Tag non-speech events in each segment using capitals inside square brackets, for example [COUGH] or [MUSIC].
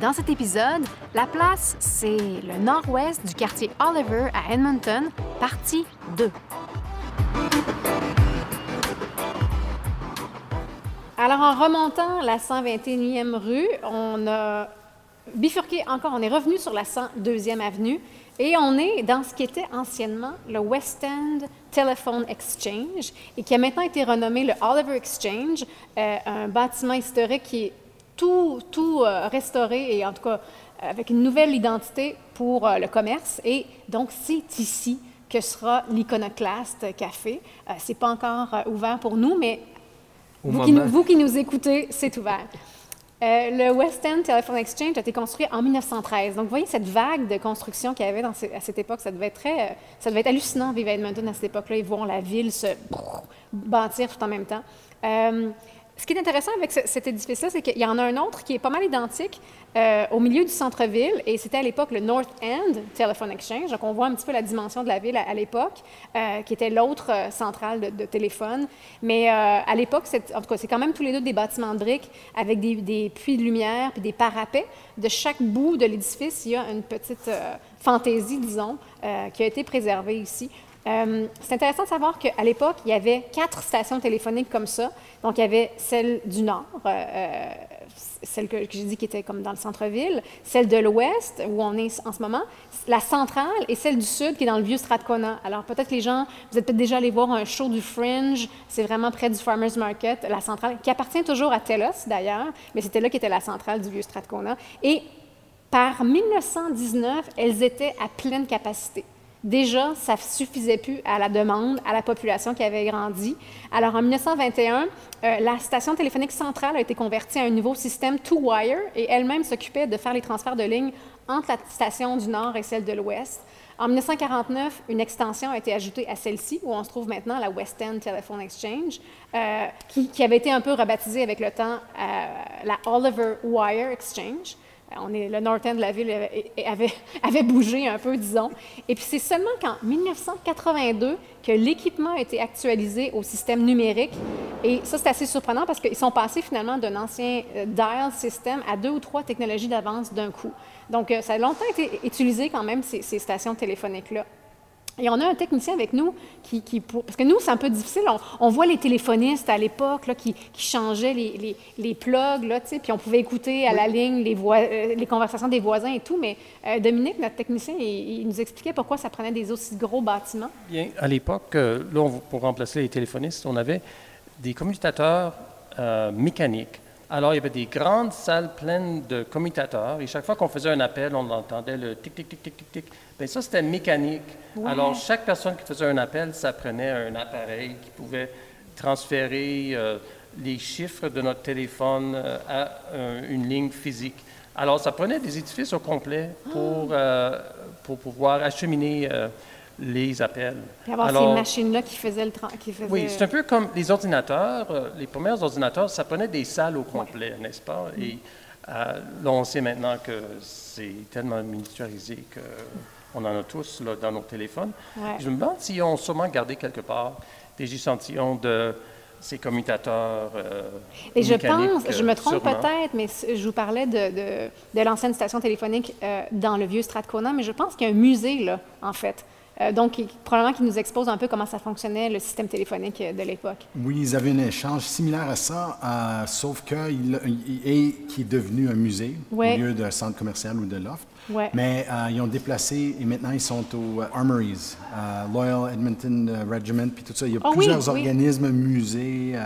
Dans cet épisode, La place, c'est le nord-ouest du quartier Oliver à Edmonton, partie 2. Alors, en remontant la 121e rue, on a bifurqué encore, on est revenu sur la 102e avenue et on est dans ce qui était anciennement le West End Telephone Exchange et qui a maintenant été renommé le Oliver Exchange, euh, un bâtiment historique qui est tout, tout euh, restauré et en tout cas avec une nouvelle identité pour euh, le commerce. Et donc, c'est ici que sera l'Iconoclast Café. c'est pas encore ouvert pour nous, mais vous qui, vous qui, nous écoutez, c'est ouvert. Euh, le West End Telephone Exchange a été construit en 1913. Donc, vous voyez cette vague de construction qu'il y avait dans à cette époque. Ça devait être très, euh, ça devait être hallucinant vivre à Edmonton à cette époque-là et voir la ville se bâtir tout en même temps. Euh, ce qui est intéressant avec cet édifice-là, c'est qu'il y en a un autre qui est pas mal identique euh, au milieu du centre-ville, et c'était à l'époque le North End Telephone Exchange. Donc, on voit un petit peu la dimension de la ville à, l'époque, euh, qui était l'autre euh, centrale de, téléphone. Mais à l'époque, en tout cas, c'est quand même tous les deux des bâtiments de briques avec des, des puits de lumière puis des parapets. De chaque bout de l'édifice, il y a une petite fantaisie, disons, qui a été préservée ici. Euh, c'est intéressant de savoir qu'à l'époque, il y avait quatre stations téléphoniques comme ça. Donc, il y avait celle du Nord, euh, euh, celle que, j'ai dit qui était comme dans le centre-ville, celle de l'Ouest, où on est en ce moment, la centrale et celle du Sud, qui est dans le vieux Strathcona. Alors, peut-être que les gens, vous êtes peut-être déjà allé voir un show du Fringe, c'est vraiment près du Farmers Market, la centrale, qui appartient toujours à TELOS d'ailleurs, mais c'était là qui était la centrale du vieux Strathcona. Et par 1919, elles étaient à pleine capacité. Déjà, ça suffisait plus à la demande, à la population qui avait grandi. Alors, en 1921, euh, la station téléphonique centrale a été convertie à un nouveau système two-wire et elle-même s'occupait de faire les transferts de lignes entre la station du Nord et celle de l'Ouest. En 1949, une extension a été ajoutée à celle-ci, où on se trouve maintenant la West End Telephone Exchange, euh, qui, avait été un peu rebaptisée avec le temps euh, la Oliver Wire Exchange. On est, le North End de la ville [LAUGHS] avait, bougé un peu, disons. Et puis c'est seulement qu'en 1982 que l'équipement a été actualisé au système numérique. Et ça, c'est assez surprenant parce qu'ils sont passés finalement d'un ancien euh, dial system à deux ou trois technologies d'avance d'un coup. Donc, euh, ça a longtemps été utilisé quand même, ces stations téléphoniques-là. Et on a un technicien avec nous qui, parce que nous, c'est un peu difficile. On, voit les téléphonistes à l'époque qui, qui, changeaient les, les, les plugs, là, puis on pouvait écouter à la ligne les, euh, les, conversations des voisins et tout. Mais euh, Dominique, notre technicien, il, nous expliquait pourquoi ça prenait des aussi gros bâtiments. Bien, à l'époque, euh, là, pour remplacer les téléphonistes, on avait des commutateurs mécaniques. Alors, il y avait des grandes salles pleines de commutateurs, et chaque fois qu'on faisait un appel, on entendait le tic, tic, tic, tic, tic, tic. Bien, ça, c'était mécanique. Alors, chaque personne qui faisait un appel, ça prenait un appareil qui pouvait transférer euh, les chiffres de notre téléphone euh, à une ligne physique. Alors, ça prenait des édifices au complet pour, euh, pour pouvoir acheminer les appels. Et avoir ces machines-là qui faisaient le... Qui faisaient... Oui, c'est un peu comme les ordinateurs. les premiers ordinateurs, ça prenait des salles au complet, n'est-ce pas? Et là, on sait maintenant que c'est tellement miniaturisé que on en a tous là, dans nos téléphones. Je me demande s'ils ont sûrement gardé quelque part des échantillons de ces commutateurs. Euh, Et je pense, je me trompe peut-être, mais je vous parlais de, de, l'ancienne station téléphonique euh, dans le vieux Strathcona, mais je pense qu'il y a un musée, là, en fait. Euh, donc, probablement qu'il nous expose un peu comment ça fonctionnait, le système téléphonique de l'époque. Oui, ils avaient un échange similaire à ça, sauf qu'il est, qui est devenu un musée au lieu d'un centre commercial ou de loft. Mais euh, ils ont déplacé et maintenant ils sont aux euh, Armories, euh, Loyal Edmonton Regiment, puis tout ça. Il y a ah plusieurs organismes, musées,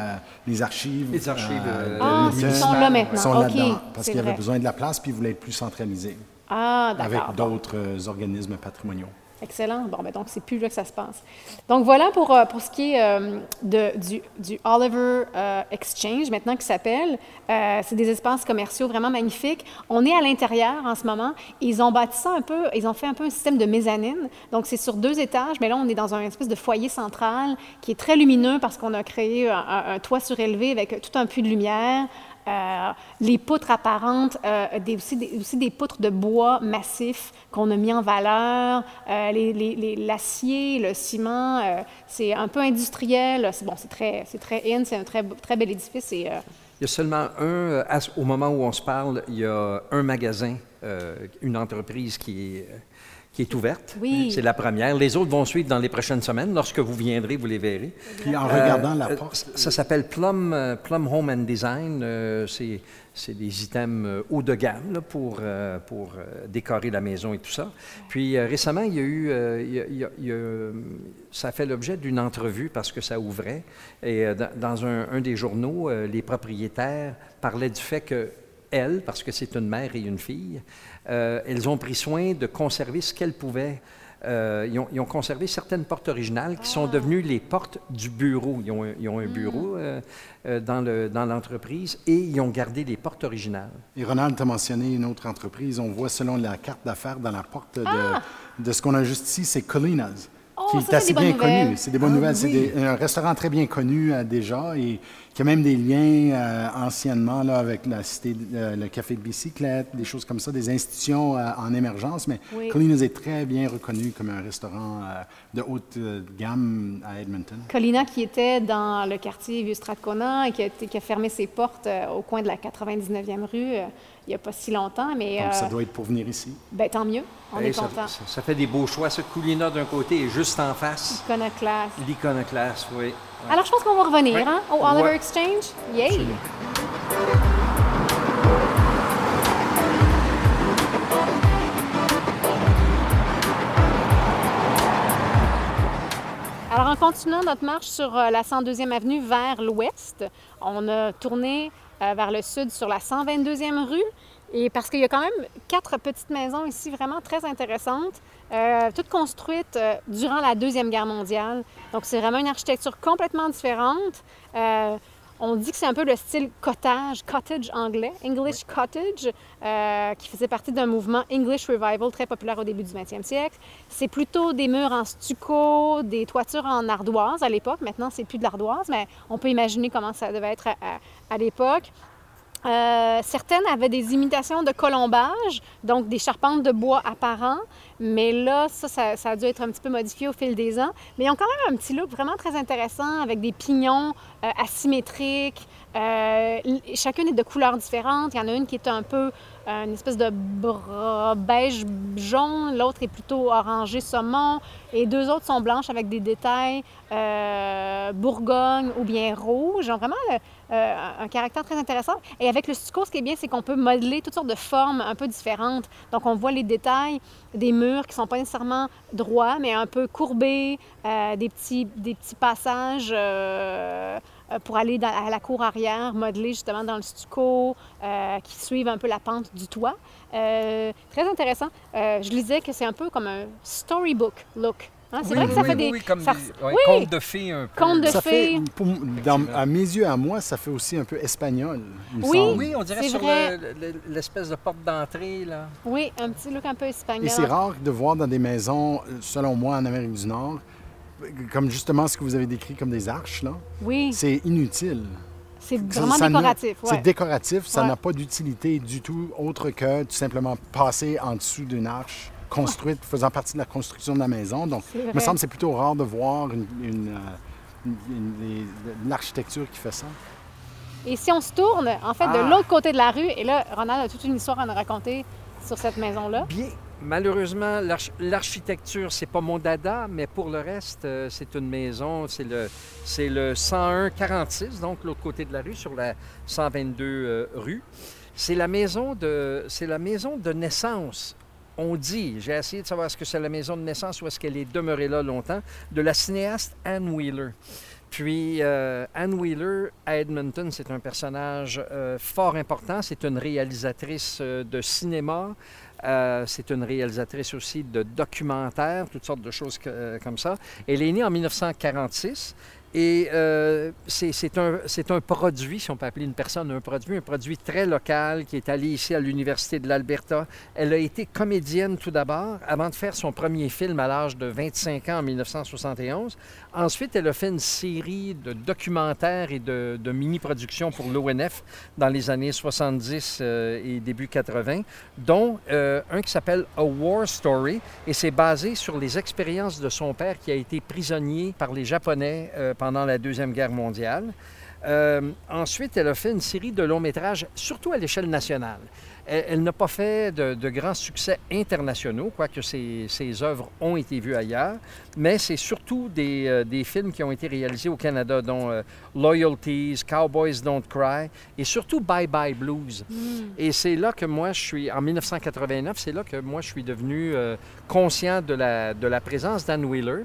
les archives. Les archives. ah, ils sont là maintenant. Ils sont là-dedans parce qu'ils avaient besoin de la place puis ils voulaient être plus centralisés. Ah, Avec d'autres organismes patrimoniaux. Excellent. Bon, ben donc, c'est plus là que ça se passe. Donc, voilà pour, euh, pour ce qui est euh, de, du, Oliver euh, Exchange, maintenant qui s'appelle. c'est des espaces commerciaux vraiment magnifiques. On est à l'intérieur en ce moment. Ils ont bâti ça un peu, ils ont fait un peu un système de mezzanine. Donc, c'est sur deux étages, mais là, on est dans un espèce de foyer central qui est très lumineux parce qu'on a créé un toit surélevé avec tout un puits de lumière. Euh, les poutres apparentes, euh, aussi, des, poutres de bois massif qu'on a mis en valeur, euh, l'acier, le ciment, c'est un peu industriel. C'est bon, très, très in, c'est un très, très bel édifice. Il y a seulement un, au moment où on se parle, il y a un magasin, une entreprise qui est qui est ouverte. Oui. C'est la première. Les autres vont suivre dans les prochaines semaines. Lorsque vous viendrez, vous les verrez. Puis en regardant la euh, porte. Ça s'appelle Plum, euh, Plum Home and Design. Euh, c'est des items haut de gamme pour, pour décorer la maison et tout ça. Puis récemment, il y a eu, il y a, ça a fait l'objet d'une entrevue parce que ça ouvrait. Et dans un, un, des journaux, les propriétaires parlaient du fait que elle, parce que c'est une mère et une fille, euh, elles ont pris soin de conserver ce qu'elles pouvaient. Euh, ils, ont, conservé certaines portes originales qui sont devenues les portes du bureau. Ils ont, un bureau hmm. euh, dans l'entreprise et ils ont gardé les portes originales. Et Ronald a mentionné une autre entreprise. On voit selon la carte d'affaires dans la porte de, ah! de ce qu'on a juste ici, c'est Colinas. Oh, qui est assez bien connu. C'est des bonnes ah nouvelles. C'est un restaurant très bien connu déjà et qui a même des liens euh, anciennement là, avec la cité, euh, le café de bicyclette, des choses comme ça, des institutions euh, en émergence. Mais oui. Colina's est très bien reconnu comme un restaurant de haute gamme à Edmonton. Colina qui était dans le quartier Vieux-Strathcona et qui a, qui a, fermé ses portes au coin de la 99e rue il n'y a pas si longtemps. Mais, Donc, ça doit être pour venir ici. Ben, tant mieux. On est ça, content. Ça, fait des beaux choix. Ce Coulina d'un côté est juste en face. L'iconoclaste. L'iconoclaste, oui. Alors, je pense qu'on va revenir hein, au Oliver Exchange. Yay! Alors, en continuant notre marche sur euh, la 102e avenue vers l'ouest, on a tourné euh, vers le sud sur la 122e rue. Et parce qu'il y a quand même quatre petites maisons ici vraiment très intéressantes, euh, toutes construites euh, durant la Deuxième Guerre mondiale. Donc c'est vraiment une architecture complètement différente. on dit que c'est un peu le style cottage, cottage anglais, English cottage, qui faisait partie d'un mouvement English Revival très populaire au début du 20e siècle. C'est plutôt des murs en stucco, des toitures en ardoise à l'époque. Maintenant, c'est plus de l'ardoise, mais on peut imaginer comment ça devait être à l'époque. Euh, certaines avaient des imitations de colombage, donc des charpentes de bois apparents, mais là, ça, ça, a dû être un petit peu modifié au fil des ans. Mais ils ont quand même un petit look vraiment très intéressant avec des pignons euh, asymétriques. Euh, chacune est de couleurs différentes. Il y en a une qui est un peu une espèce de beige jaune, l'autre est plutôt orangé saumon, et deux autres sont blanches avec des détails bourgogne ou bien rouge. Ont vraiment euh, un caractère très intéressant. Et avec le stucco, ce qui est bien, c'est qu'on peut modeler toutes sortes de formes un peu différentes. Donc, on voit les détails des murs qui ne sont pas nécessairement droits, mais un peu courbés, euh, des, petits, passages euh, pour aller à la cour arrière, modelés justement dans le stucco, qui suivent un peu la pente du toit. très intéressant. je lisais que c'est un peu comme un storybook look. Hein, c'est vrai que ça fait des... Oui, comme des contes de fées un peu. Contes de ça fées. Fait, à mes yeux, à moi, ça fait aussi un peu espagnol. Oui, oui, on dirait sur l'espèce de porte d'entrée. là. Oui, un petit look un peu espagnol. Et c'est rare de voir dans des maisons, selon moi, en Amérique du Nord, comme justement ce que vous avez décrit comme des arches, là. Oui. C'est inutile. C'est vraiment décoratif. C'est décoratif, ça n'a pas d'utilité du tout autre que tout simplement passer en dessous d'une arche construite, faisant partie de la construction de la maison. Donc, il me semble que c'est plutôt rare de voir une, euh, l'architecture qui fait ça. Et si on se tourne, en fait, de ah! l'autre côté de la rue, et là, Ronald a toute une histoire à nous raconter sur cette maison-là. Bien. Malheureusement, l'architecture, c'est pas mon dada, mais pour le reste, euh, c'est une maison, c'est le, c'est le 101-46, donc l'autre côté de la rue, sur la 122 euh, rue. C'est la maison de, c'est la maison de naissance on dit, j'ai essayé de savoir est-ce que c'est la maison de naissance ou est-ce qu'elle est demeurée là longtemps, de la cinéaste Anne Wheeler. Puis euh, Anne Wheeler à Edmonton, c'est un personnage euh, fort important. C'est une réalisatrice euh, de cinéma. c'est une réalisatrice aussi de documentaires, toutes sortes de choses comme ça. Elle est née en 1946 et euh, c'est un, produit, si on peut appeler une personne un produit, un produit très local qui est allé ici à l'Université de l'Alberta. Elle a été comédienne tout d'abord, avant de faire son premier film à l'âge de 25 ans en 1971. Ensuite, elle a fait une série de documentaires et de, mini-productions pour l'ONF dans les années 70 euh, et début 80, dont euh, un qui s'appelle A War Story, et c'est basé sur les expériences de son père qui a été prisonnier par les Japonais pendant la Deuxième Guerre mondiale. Euh, ensuite, elle a fait une série de longs métrages, surtout à l'échelle nationale. Elle, n'a pas fait de, grands succès internationaux, quoique ses, ses œuvres ont été vues ailleurs, mais c'est surtout des, euh, des, films qui ont été réalisés au Canada, dont euh, Loyalties, Cowboys Don't Cry et surtout Bye Bye Blues. Mm. Et c'est là que moi, je suis, en 1989, c'est là que moi, je suis devenu conscient de la, de la présence d'Anne Wheeler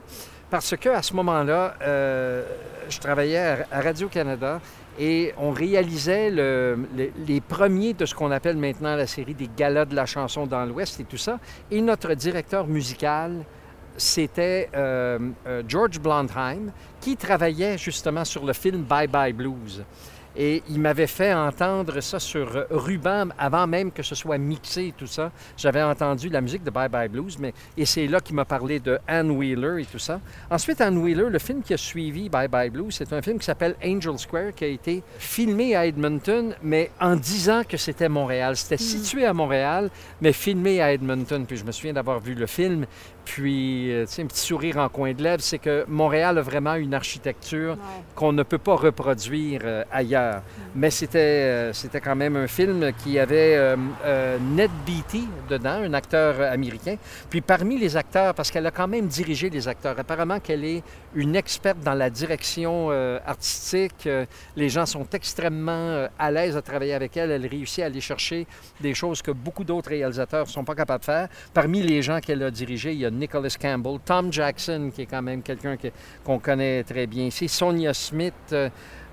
parce qu'à ce moment-là, euh, je travaillais à Radio-Canada et on réalisait les premiers de ce qu'on appelle maintenant la série des galas de la chanson dans l'Ouest et tout ça. Et notre directeur musical, c'était euh, euh, George Blondheim, qui travaillait justement sur le film Bye Bye Blues. Et il m'avait fait entendre ça sur ruban avant même que ce soit mixé et tout ça. J'avais entendu la musique de Bye Bye Blues, mais et c'est là qu'il m'a parlé de Anne Wheeler et tout ça. Ensuite, Anne Wheeler, le film qui a suivi Bye Bye Blues, c'est un film qui s'appelle Angel Square, qui a été filmé à Edmonton, mais en disant que c'était Montréal. C'était hmm. situé à Montréal, mais filmé à Edmonton. Puis je me souviens d'avoir vu le film puis, euh, tu sais, un petit sourire en coin de lèvres, c'est que Montréal a vraiment une architecture qu'on ne peut pas reproduire euh, ailleurs. Mm. Mais c'était, euh, c'était quand même un film qui avait Ned Beatty dedans, un acteur américain. Puis parmi les acteurs, parce qu'elle a quand même dirigé les acteurs, apparemment qu'elle est une experte dans la direction artistique. les gens sont extrêmement à l'aise à travailler avec elle. Elle réussit à aller chercher des choses que beaucoup d'autres réalisateurs ne sont pas capables de faire. Parmi les gens qu'elle a dirigés, il y a Nicholas Campbell, Tom Jackson, qui est quand même quelqu'un qu'on connaît très bien ici, Sonia Smith,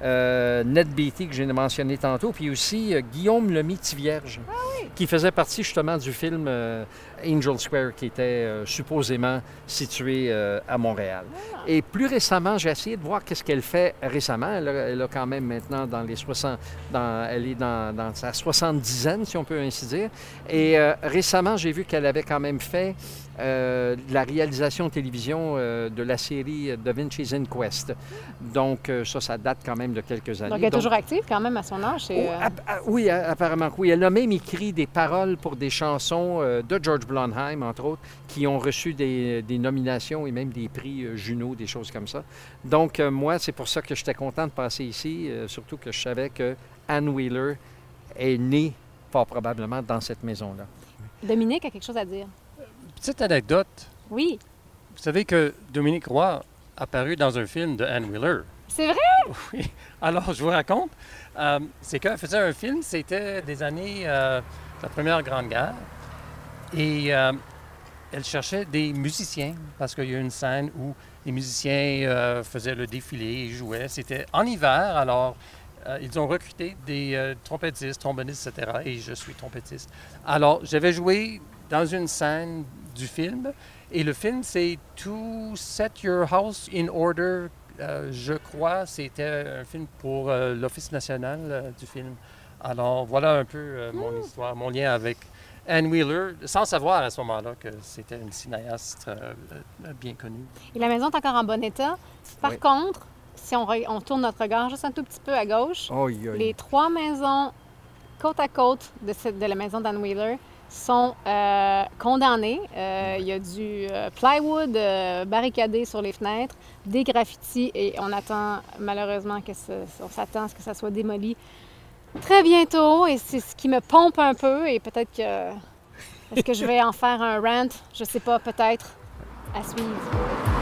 euh, euh, Ned Beatty, que j'ai mentionné tantôt, puis aussi euh, Guillaume Lemaitre-Vierge, ah qui faisait partie justement du film Angel Square, qui était supposément situé à Montréal. Ah. Et plus récemment, j'ai essayé de voir qu'est-ce qu'elle fait récemment. Elle a, quand même maintenant dans les 60, dans, elle est dans, dans sa soixante-dizaine, si on peut ainsi dire. Et récemment, j'ai vu qu'elle avait quand même fait euh, la réalisation télévision euh, de la série Da Vinci's Inquest. Donc, euh, ça, ça date quand même de quelques années. Donc, elle est toujours active quand même à son âge? Oh, oui, apparemment oui. Elle a même écrit des paroles pour des chansons de George Blondheim, entre autres, qui ont reçu des, des nominations et même des prix Juno, des choses comme ça. Donc, moi, c'est pour ça que j'étais content de passer ici, surtout que je savais que Anne Wheeler est née, fort probablement, dans cette maison-là. Dominique a quelque chose à dire. Petite anecdote. Oui. Vous savez que Dominique Roy a apparu dans un film de Anne Wheeler. C'est vrai? [LAUGHS] Oui. Alors, je vous raconte. Euh, c'est qu'elle faisait un film, c'était des années euh, la Première Grande Guerre. Et euh, elle cherchait des musiciens parce qu'il y a une scène où les musiciens faisaient le défilé et jouaient. C'était en hiver, alors ils ont recruté des trompettistes, trombonistes, etc. Et je suis trompettiste. Alors, j'avais joué dans une scène du film. Et le film, c'est To Set Your House in Order. Euh, je crois c'était un film pour euh, l'Office national euh, du film. Alors voilà un peu mon hmm. histoire, mon lien avec Anne Wheeler, sans savoir à ce moment-là que c'était une cinéaste bien connue. Et la maison est encore en bon état. Par contre, si on, on, tourne notre regard juste un tout petit peu à gauche, les trois maisons côte à côte de, cette, de la maison d'Anne Wheeler, sont euh, condamnés. Euh, il y a du euh, plywood barricadé sur les fenêtres, des graffitis et on attend malheureusement que on s'attend à ce que ça soit démoli très bientôt et c'est ce qui me pompe un peu et peut-être que est-ce que je vais en faire un rant, je sais pas, peut-être à suivre.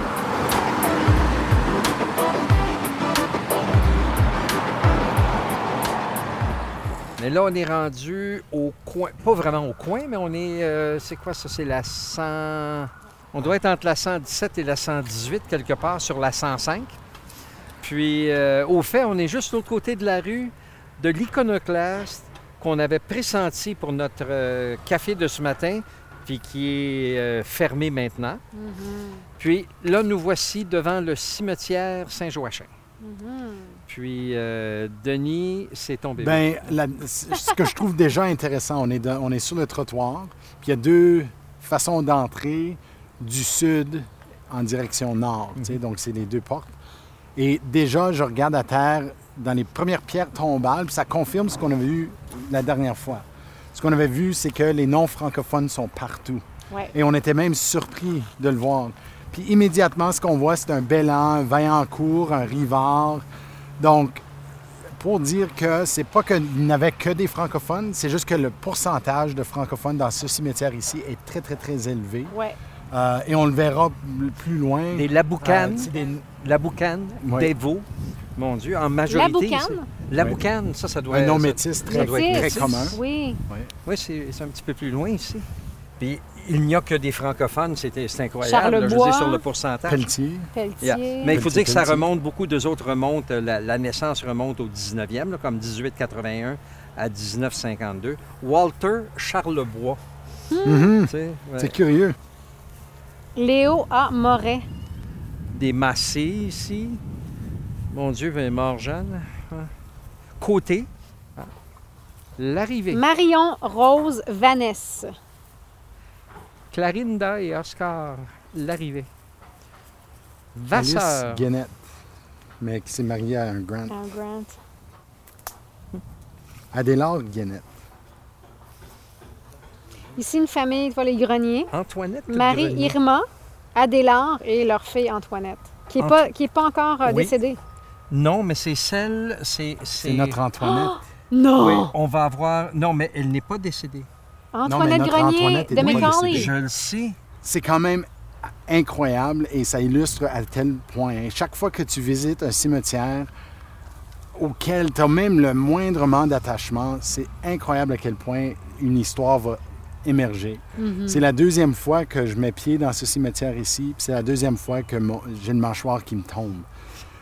Mais là, on est rendu au coin, pas vraiment au coin, mais on est, euh, c'est quoi ça? C'est la 100... On doit être entre la 117 et la 118, quelque part, sur la 105. Puis, euh, au fait, on est juste de l'autre côté de la rue, de l'iconoclaste, qu'on avait pressenti pour notre euh, café de ce matin, puis qui est euh, fermé maintenant. Mm-hmm. Puis là, nous voici devant le cimetière Saint-Joachim. Mm-hmm. Puis euh, Denis, c'est tombé. Bien, ce que je trouve déjà intéressant, on est, on est sur le trottoir, puis il y a deux façons d'entrer du sud en direction nord. Mm-hmm. Donc, c'est les deux portes. Et déjà, je regarde à terre dans les premières pierres tombales, puis ça confirme ce qu'on avait vu la dernière fois. Ce qu'on avait vu, c'est que les noms francophones sont partout. Et on était même surpris de le voir. Puis immédiatement, ce qu'on voit, c'est un Bélan, un Vaillancourt, un Rivard. Donc, pour dire que c'est pas qu'il n'y avait que des francophones, c'est juste que le pourcentage de francophones dans ce cimetière ici est très, très, très élevé. Euh, et on le verra plus loin. Des Laboucanes, euh, des... Laboucanes, des Veaux, mon Dieu, en majorité. Laboucanes? La boucane, ça, ça doit être. Un nom métis? très, très commun. Oui. Oui, c'est un petit peu plus loin ici. Puis il n'y a que des francophones, c'est incroyable. Charlebois, je dire, sur le pourcentage. Pelletier. Pelletier. Mais il faut dire que ça remonte, beaucoup d'eux autres remontent, la, naissance remonte au 19e, comme 1881 à 1952. Walter Charlebois. Hmm. C'est curieux. Léo A. Moret. Des Massés ici. Mon Dieu, il est mort jeune côté. L'arrivée. Marion Rose Vanessa. Clarinda et Oscar. L'arrivée. Vasseur. Alice Guénette, mais qui s'est mariée à un Grant. Un Grant. Adélard Guénette. Ici, une famille, tu vois, les greniers. Antoinette. Marie Irma, Adélard et leur fille Antoinette, qui n'est pas, qui est pas encore euh, décédée. Non, mais c'est celle. C'est, notre Antoinette. Oh, non! Oui, on va avoir. Non, mais elle n'est pas décédée. Antoinette Grenier de McCauley. Je le sais. C'est quand même incroyable et ça illustre à tel point. Chaque fois que tu visites un cimetière auquel tu as même le moindrement d'attachement, c'est incroyable à quel point une histoire va émerger. Mm-hmm. C'est la deuxième fois que je mets pied dans ce cimetière ici, c'est la deuxième fois que j'ai une mâchoire qui me tombe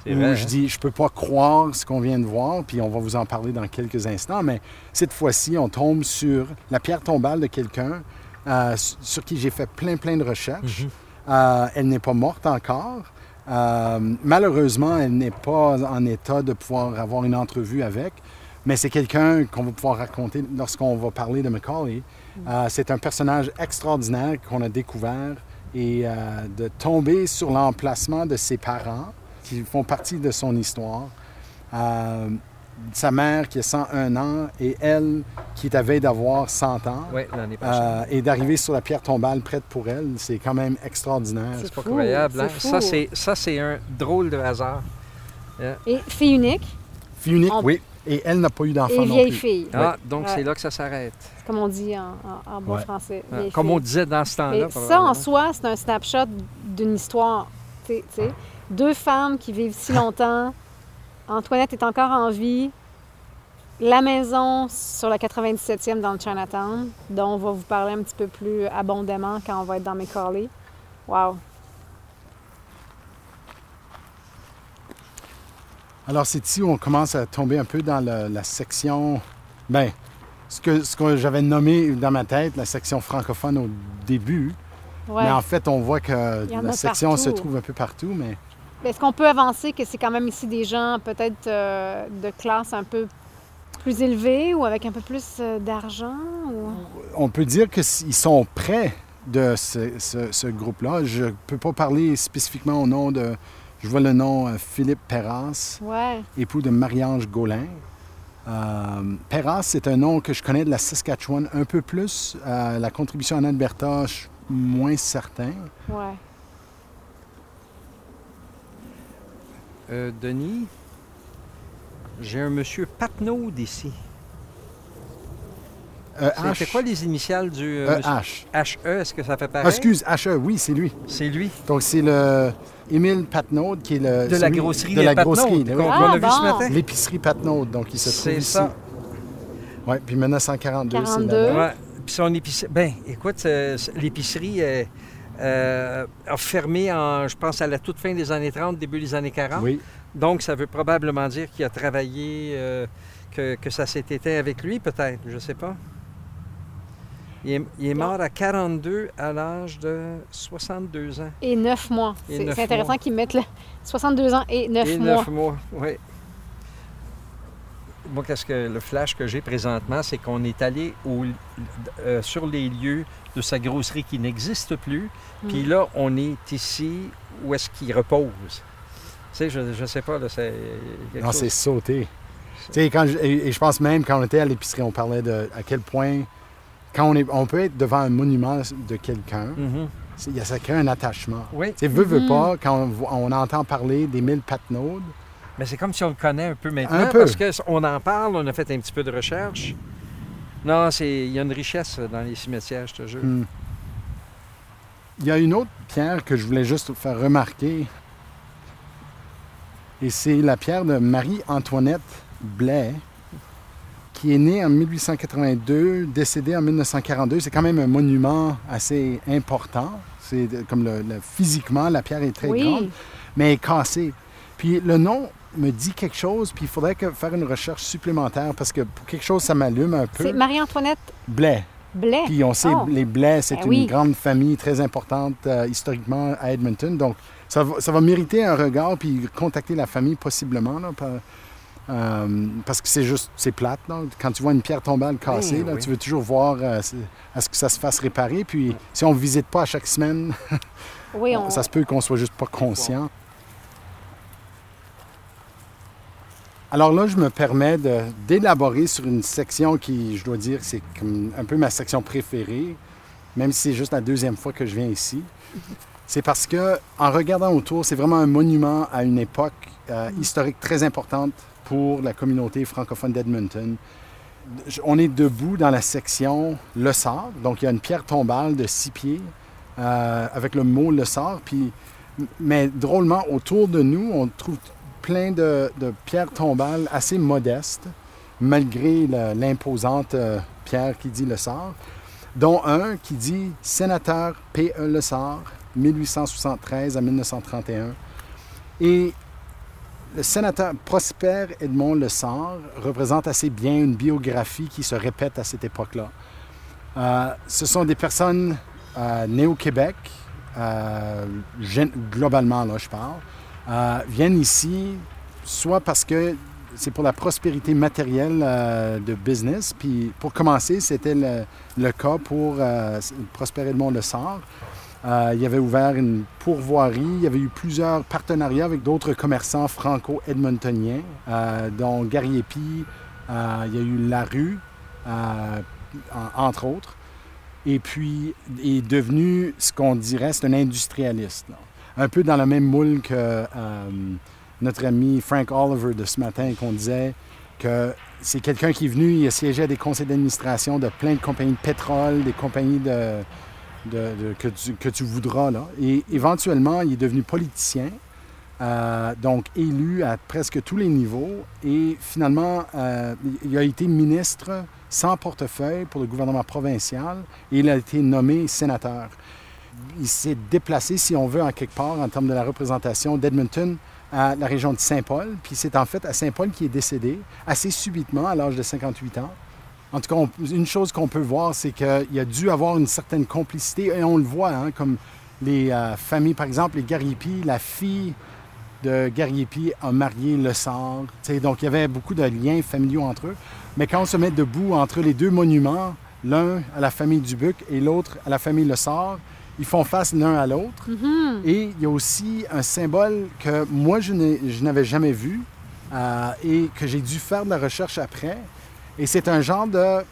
où je hein? dis, je peux pas croire ce qu'on vient de voir, puis on va vous en parler dans quelques instants, mais cette fois-ci, on tombe sur la pierre tombale de quelqu'un euh, sur qui j'ai fait plein, plein de recherches. Mhm. Euh, elle n'est pas morte encore. Euh, malheureusement, elle n'est pas en état de pouvoir avoir une entrevue avec, mais c'est quelqu'un qu'on va pouvoir raconter lorsqu'on va parler de Macaulay. C'est un personnage extraordinaire qu'on a découvert et de tomber sur l'emplacement de ses parents qui font partie de son histoire. Euh, sa mère qui a 101 ans et elle qui est à veille d'avoir 100 ans. Oui, l'année euh, et d'arriver sur la pierre tombale prête pour elle, c'est quand même extraordinaire. C'est pas incroyable. Hein? Ça, c'est, ça, c'est un drôle de hasard. Et fille unique? Fille unique, oui. Et elle n'a pas eu d'enfant non vieille fille. Ah, donc c'est là que ça s'arrête. Comme on dit en, bon français. comme on disait dans ce temps-là. Ça, en soi, c'est un snapshot d'une histoire. Tu sais, deux femmes qui vivent si longtemps. Antoinette est encore en vie. La maison sur la 97e dans le Chinatown, dont on va vous parler un petit peu plus abondamment quand on va être dans mes. Wow! Alors, c'est ici où on commence à tomber un peu dans la section. Bien, ce que, ce que j'avais nommé dans ma tête, la section francophone au début. Mais en fait, on voit que la section se trouve un peu partout. Mais est-ce qu'on peut avancer que c'est quand même ici des gens peut-être euh, de classe un peu plus élevée ou avec un peu plus euh, d'argent? On peut dire qu'ils sont près de ce, groupe-là. Je ne peux pas parler spécifiquement au nom de... Je vois le nom euh, Philippe Perras, époux de Marie-Ange Gaulin. Perras, c'est un nom que je connais de la Saskatchewan un peu plus. la contribution en Alberta, je suis moins certain. Ouais. Euh, Denis, j'ai un monsieur Patnaud ici. Euh, c'est quoi les initiales du euh, H. HE, est-ce que ça fait pareil? Ah, excuse, HE, oui, c'est lui. C'est lui. Donc, c'est le Émile Patnaud qui est le... De la grosserie De la grosserie, qu'on a vu ce matin? L'épicerie Patnaud, donc il se trouve ici. C'est ça. Oui, puis 1942, c'est là ouais. Puis son épicerie... Ben, écoute, l'épicerie est euh, a fermé, en, je pense, à la toute fin des années 30, début des années 40. Oui. Donc, ça veut probablement dire qu'il a travaillé, euh, que, que ça s'est éteint avec lui, peut-être, je ne sais pas. Il est, mort à 42 à l'âge de 62 ans. Et 9 mois. C'est intéressant qu'ils mettent là. 62 ans et 9 mois. Et 9 mois, oui. Moi, qu'est-ce que le flash que j'ai présentement, c'est qu'on est allé euh, sur les lieux de sa grosserie qui n'existe plus. Hmm. Puis là, on est ici où est-ce qu'il repose. Tu sais, je ne sais pas, là, c'est... Non, c'est sauté. Tu sais, quand et, je pense même quand on était à l'épicerie, on parlait de à quel point quand on, est, on peut être devant un monument de quelqu'un, mm-hmm. ça crée un attachement. Oui. Tu veut, veut mm-hmm. pas, quand on, entend parler des mille patnaudes. Mais c'est comme si on le connaît un peu maintenant, un peu. parce qu'on en parle, on a fait un petit peu de recherche. Non, c'est il y a une richesse dans les cimetières, je te jure. Hmm. Il y a une autre pierre que je voulais juste faire remarquer. Et c'est la pierre de Marie-Antoinette Blais, qui est né en 1882, décédé en 1942. C'est quand même un monument assez important. C'est comme le, physiquement, la pierre est très grande, mais elle est cassée. Puis le nom me dit quelque chose, puis il faudrait que, faire une recherche supplémentaire parce que pour quelque chose, ça m'allume un peu. C'est Marie-Antoinette Blais. Blais. Puis on sait, oh. les Blais, c'est ben une grande famille très importante euh, historiquement à Edmonton. Donc, ça va, ça va, mériter un regard, puis contacter la famille possiblement. Là, euh, parce que c'est juste, c'est plate. Quand tu vois une pierre tombale cassée, tu veux toujours voir euh, à ce que ça se fasse réparer. Puis si on ne visite pas à chaque semaine, [LAUGHS] ça se peut qu'on soit juste pas conscient. Alors là, je me permets d'élaborer sur une section qui, je dois dire, c'est un peu ma section préférée, même si c'est juste la deuxième fois que je viens ici. C'est parce que, en regardant autour, c'est vraiment un monument à une époque euh, historique très importante pour la communauté francophone d'Edmonton. On est debout dans la section Le Sort, donc il y a une pierre tombale de six pieds euh, avec le mot Le Sort. Puis, mais drôlement, autour de nous, on trouve plein de, pierres tombales assez modestes, malgré l'imposante euh, pierre qui dit Le Sort, dont un qui dit Sénateur P.E. Le Sort, 1873 à 1931. Et le sénateur Prosper Edmond Lessard représente assez bien une biographie qui se répète à cette époque-là. Euh, ce sont des personnes euh, nées au Québec, globalement là je parle, viennent ici soit parce que c'est pour la prospérité matérielle de business, puis pour commencer, c'était le, le, cas pour Prosper Edmond Lessard. Euh, il avait ouvert une pourvoirie. Il y avait eu plusieurs partenariats avec d'autres commerçants franco-edmontoniens, euh, dont Gariepi. Euh, il y a eu La Rue, entre autres. Et puis, il est devenu ce qu'on dirait, c'est un industrialiste. Un peu dans le même moule que notre ami Frank Oliver de ce matin, qu'on disait que c'est quelqu'un qui est venu, il a siégé à des conseils d'administration de plein de compagnies de pétrole, des compagnies de, que, tu, voudras. Là. Et éventuellement, il est devenu politicien, euh, donc élu à presque tous les niveaux. Et finalement, euh, il a été ministre sans portefeuille pour le gouvernement provincial et il a été nommé sénateur. Il s'est déplacé, si on veut, en quelque part, en termes de la représentation d'Edmonton à la région de Saint-Paul. Puis c'est en fait à Saint-Paul qu'il est décédé assez subitement à l'âge de 58 ans. En tout cas, une chose qu'on peut voir, c'est qu'il a dû avoir une certaine complicité, et on le voit, hein, comme les euh, familles, par exemple, les Gariepi, la fille de Gariepi a marié Le Sort. Donc, il y avait beaucoup de liens familiaux entre eux. Mais quand on se met debout entre les deux monuments, l'un à la famille Dubuc et l'autre à la famille Le Sort, ils font face l'un à l'autre. Mm-hmm. Et il y a aussi un symbole que moi, je n'avais jamais vu euh, et que j'ai dû faire de la recherche après. Et c'est un genre de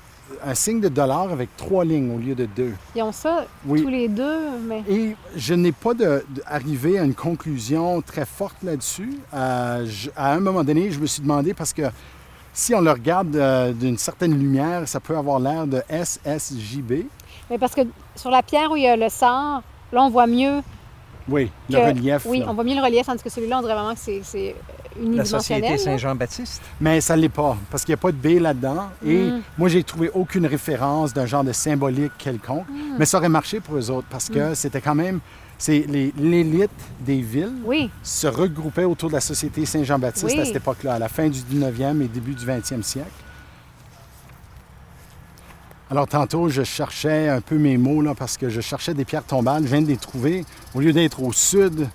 un signe de dollar avec trois lignes au lieu de deux. Ils ont ça tous les deux, mais... Et je n'ai pas de, arrivé à une conclusion très forte là-dessus. Euh, à un moment donné, je me suis demandé, parce que si on le regarde euh, d'une certaine lumière, ça peut avoir l'air de SSJB. Mais parce que sur la pierre où il y a le sort, là, on voit mieux... Oui, le relief. Oui, on voit mieux le relief, tandis que celui-là, on dirait vraiment que c'est. La Société Saint-Jean-Baptiste? Mais ça ne l'est pas, parce qu'il n'y a pas de B là-dedans. Et mm. moi, j'ai trouvé aucune référence d'un genre de symbolique quelconque. Mm. Mais ça aurait marché pour eux autres, parce que mm. c'était quand même... C'est l'élite des villes oui. se regroupait autour de la Société Saint-Jean-Baptiste à cette époque-là, à la fin du 19e et début du 20e siècle. Alors, tantôt, je cherchais un peu mes mots, parce que je cherchais des pierres tombales. Je viens de les trouver. Au lieu d'être au sud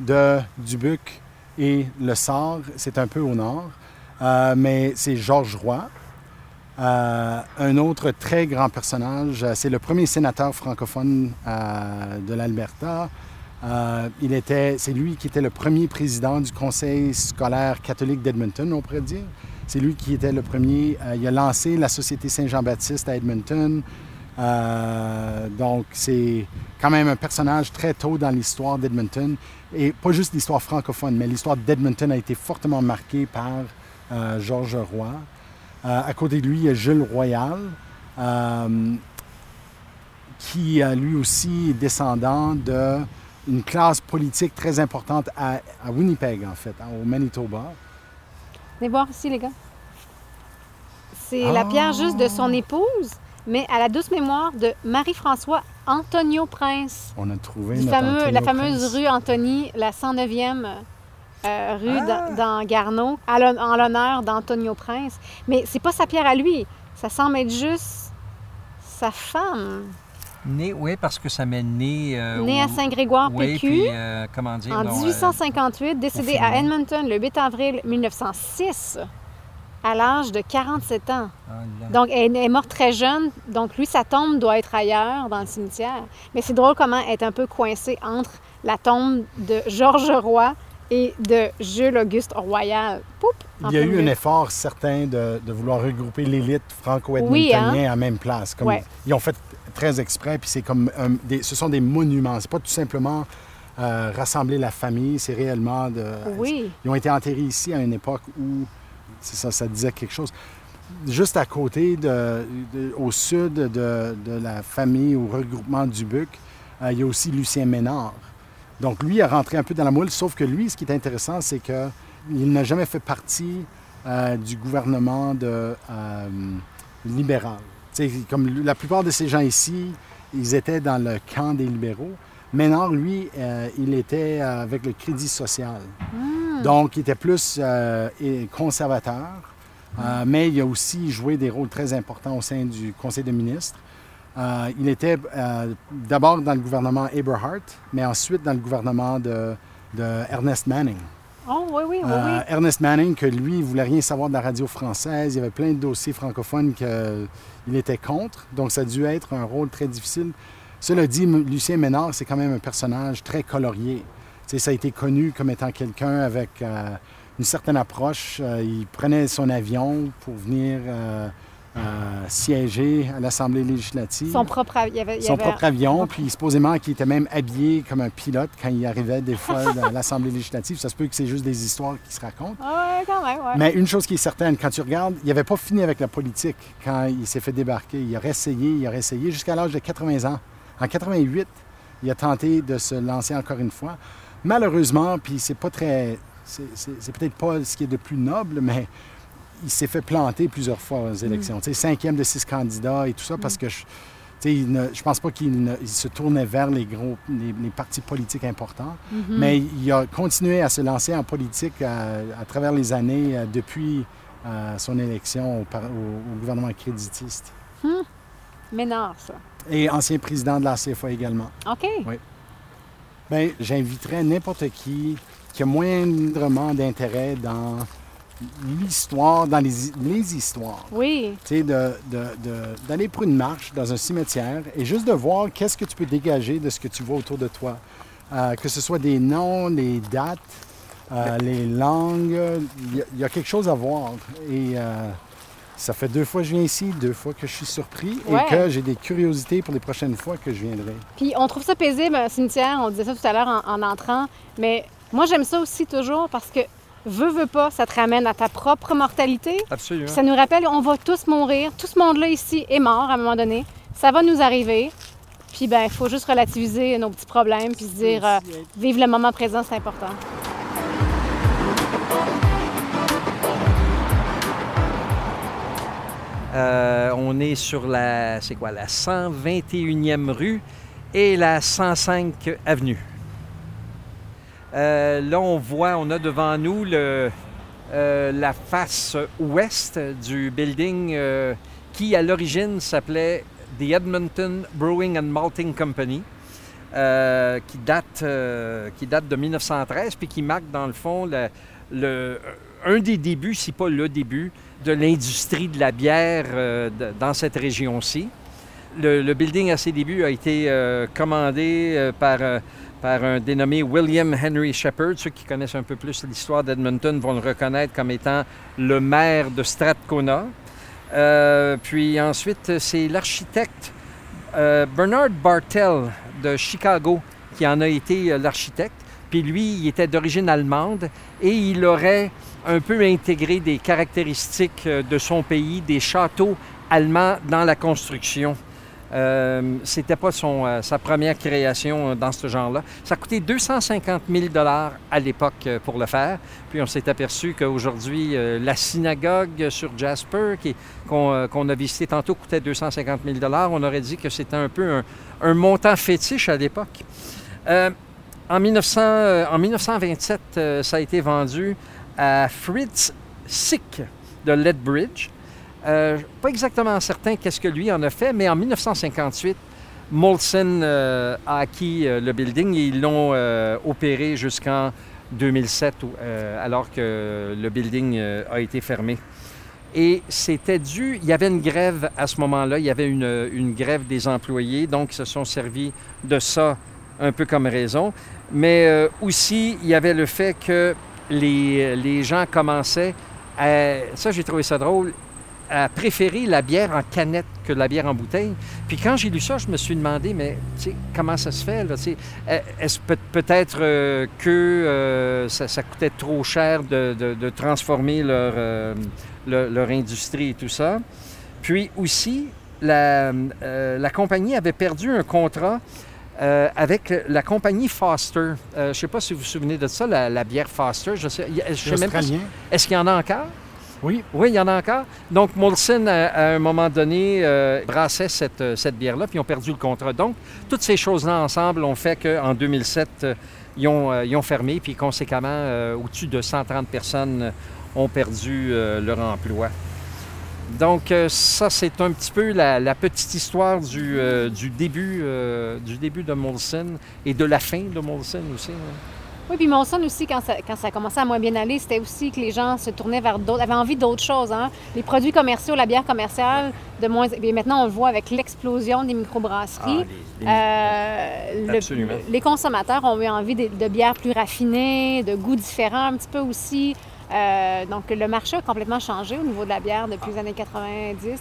de Dubuc et le Sard, c'est un peu au nord. Euh, mais c'est Georges Roy. Euh, un autre très grand personnage, euh, c'est le premier sénateur francophone de l'Alberta. il c'est lui qui était le premier président du Conseil scolaire catholique d'Edmonton, on pourrait dire. C'est lui qui était le premier. Euh, il a lancé la Société Saint-Jean-Baptiste à Edmonton. Euh, donc, c'est quand même un personnage très tôt dans l'histoire d'Edmonton. Et pas juste l'histoire francophone, mais l'histoire d'Edmonton a été fortement marquée par euh, Georges Roy. à côté de lui, il y a Jules Royal, qui lui aussi est descendant d'une classe politique très importante à, à Winnipeg, en fait, au Manitoba. Venez voir ici, les gars. C'est la pierre juste de son ah. épouse, mais à la douce mémoire de Marie-François Antonio Prince. On a trouvé La fameuse rue Antony, la 109e euh, rue ah. dans Garneau, en l'honneur d'Antonio Prince. Mais c'est pas sa pierre à lui. Ça semble être juste sa femme. Né, oui, parce que ça m'est né. Euh, né à Saint-Grégoire, oui, PQ. Euh, comment dire, en 1858, décédé à Edmonton le 8 avril 1906 à l'âge de 47 ans. Ah, donc, elle est morte très jeune. Donc, lui, sa tombe doit être ailleurs, dans le cimetière. Mais c'est drôle comment elle est un peu coincée entre la tombe de Georges Roy et de Jules Auguste Royal. Il y a eu un effort certain de, vouloir regrouper l'élite franco-edmontonienne à la même place. Comme, Ils ont fait très exprès, puis c'est comme ce sont des monuments. C'est pas tout simplement euh, rassembler la famille, c'est réellement de. Oui. Ils ont été enterrés ici à une époque où c'est ça, ça disait quelque chose. Juste à côté, de, au sud de, la famille ou regroupement du Buc, euh, il y a aussi Lucien Ménard. Donc lui a rentré un peu dans la moule, sauf que lui, ce qui est intéressant, c'est qu'il n'a jamais fait partie euh, du gouvernement de, euh, comme la plupart de ces gens ici, ils étaient dans le camp des libéraux. Ménard, lui, il était avec le Crédit social. Hmm. Donc, il était plus euh, conservateur, euh, mais il a aussi joué des rôles très importants au sein du Conseil des ministres. Euh, il était d'abord dans le gouvernement Aberhart, mais ensuite dans le gouvernement de, Ernest Manning. Oui, oui, Ernest Manning, que lui, il voulait rien savoir de la radio française. Il y avait plein de dossiers francophones qu'il était contre. Donc, ça a dû être un rôle très difficile. Cela dit, Lucien Ménard, c'est quand même un personnage très colorié ça a été connu comme étant quelqu'un avec euh, une certaine approche. Euh, il prenait son avion pour venir euh, siéger à l'Assemblée législative. Son propre, avion. Son propre avion, puis supposément qu'il était même habillé comme un pilote quand il arrivait des fois dans [LAUGHS] l'Assemblée législative. Ça se peut que c'est juste des histoires qui se racontent. Oui, quand même, ouais. Mais une chose qui est certaine, quand tu regardes, il n'avait pas fini avec la politique quand il s'est fait débarquer. Il a essayé, il a essayé jusqu'à l'âge de 80 ans. En 88, il a tenté de se lancer encore une fois. Malheureusement, puis c'est pas très. C'est peut-être pas ce qui est de plus noble, mais il s'est fait planter plusieurs fois aux élections. Mm. Cinquième de six candidats et tout ça, parce mm. que je, ne, je pense pas qu'il se tournait vers les gros, les, partis politiques importants, mm-hmm. mais il a continué à se lancer en politique euh, à, travers les années euh, depuis euh, son élection au, gouvernement créditiste. Hmm. Ménard, ça. Et ancien président de la CFA également. OK. Oui. Bien, j'inviterais n'importe qui qui a moindrement d'intérêt dans l'histoire, dans les, histoires. Oui. Tu sais, d'aller pour une marche dans un cimetière et juste de voir qu'est-ce que tu peux dégager de ce que tu vois autour de toi. Euh, que ce soit des noms, les dates, euh, les langues, il y, a quelque chose à voir. Et euh, ça fait deux fois que je viens ici, deux fois que je suis surpris et que j'ai des curiosités pour les prochaines fois que je viendrai. Puis on trouve ça paisible, un cimetière, on disait ça tout à l'heure en, entrant, mais moi j'aime ça aussi toujours parce que veux, veux pas, ça te ramène à ta propre mortalité. Absolument. Puis ça nous rappelle, on va tous mourir. Tout ce monde-là ici est mort à un moment donné. Ça va nous arriver. Puis ben, il faut juste relativiser nos petits problèmes puis se dire, euh, vivre le moment présent, c'est important. Euh, on est sur la, c'est quoi, la 121e rue et la 105 avenue là, on voit, on a devant nous le, la face ouest du building qui, à l'origine, s'appelait The Edmonton Brewing and Malting Company. Euh, qui, date, euh, qui date de 1913, puis qui marque dans le fond un des débuts, si pas le début, de l'industrie de la bière euh, dans cette région-ci. Le, building à ses débuts a été commandé par, par un dénommé William Henry Shepard. Ceux qui connaissent un peu plus l'histoire d'Edmonton vont le reconnaître comme étant le maire de Strathcona. puis ensuite, c'est l'architecte Bernard Bartel de Chicago qui en a été euh, l'architecte. Puis lui, il était d'origine allemande et il aurait un peu intégré des caractéristiques euh, de son pays, des châteaux allemands dans la construction. Euh, c'était pas son, euh, sa première création dans ce genre-là. Ça a coûté 250 000 à l'époque pour le faire. Puis on s'est aperçu qu'aujourd'hui, la synagogue sur Jasper, qu'on a visité tantôt, coûtait 250 000 On aurait dit que c'était un peu un, montant fétiche à l'époque. Euh, en, 1900, euh, en 1927, euh, ça a été vendu à Fritz Sick de Lethbridge. Pas exactement certain qu'est-ce que lui en a fait, mais en 1958, Molson a acquis le building et ils l'ont opéré jusqu'en 2007, alors que le building a été fermé. Et c'était dû, il y avait une grève à ce moment-là, il y avait une, grève des employés, donc ils se sont servis de ça un peu comme raison. Mais euh, aussi, il y avait le fait que les, les gens commençaient à, ça j'ai trouvé ça drôle, à préférer la bière en canette que la bière en bouteille. Puis quand j'ai lu ça, je me suis demandé, mais comment ça se fait? Est-ce peut-être euh, que euh, ça, coûtait trop cher de, de, transformer leur, leur industrie et tout ça? Puis aussi, la, euh, la compagnie avait perdu un contrat euh, avec la compagnie Foster. Euh, je ne sais pas si vous vous souvenez de ça, la, bière Foster. Je sais, je sais Est-ce qu'il y en a encore? Oui. Oui, il y en a encore. Donc, Molson, à, un moment donné, brassait cette, cette bière-là, puis ils ont perdu le contrat. Donc, toutes ces choses-là ensemble ont fait qu'en 2007, ils ont, ils, ont, fermé, puis conséquemment, au-dessus de 130 personnes ont perdu euh, leur emploi. Donc euh, ça, c'est un petit peu la, petite histoire du, euh, du début, du début de Molson et de la fin de Molson aussi. Hein. Oui, puis Molson aussi, quand ça, quand ça commençait à moins bien aller, c'était aussi que les gens se tournaient vers d'autres, avaient envie d'autres choses. Hein? Les produits commerciaux, la bière commerciale, de moins. Bien, maintenant, on le voit avec l'explosion des microbrasseries. Ah, les, les, consommateurs ont eu envie de, de bières plus raffinées, de goûts différents un petit peu aussi. Euh, donc, le marché a complètement changé au niveau de la bière depuis les années 90.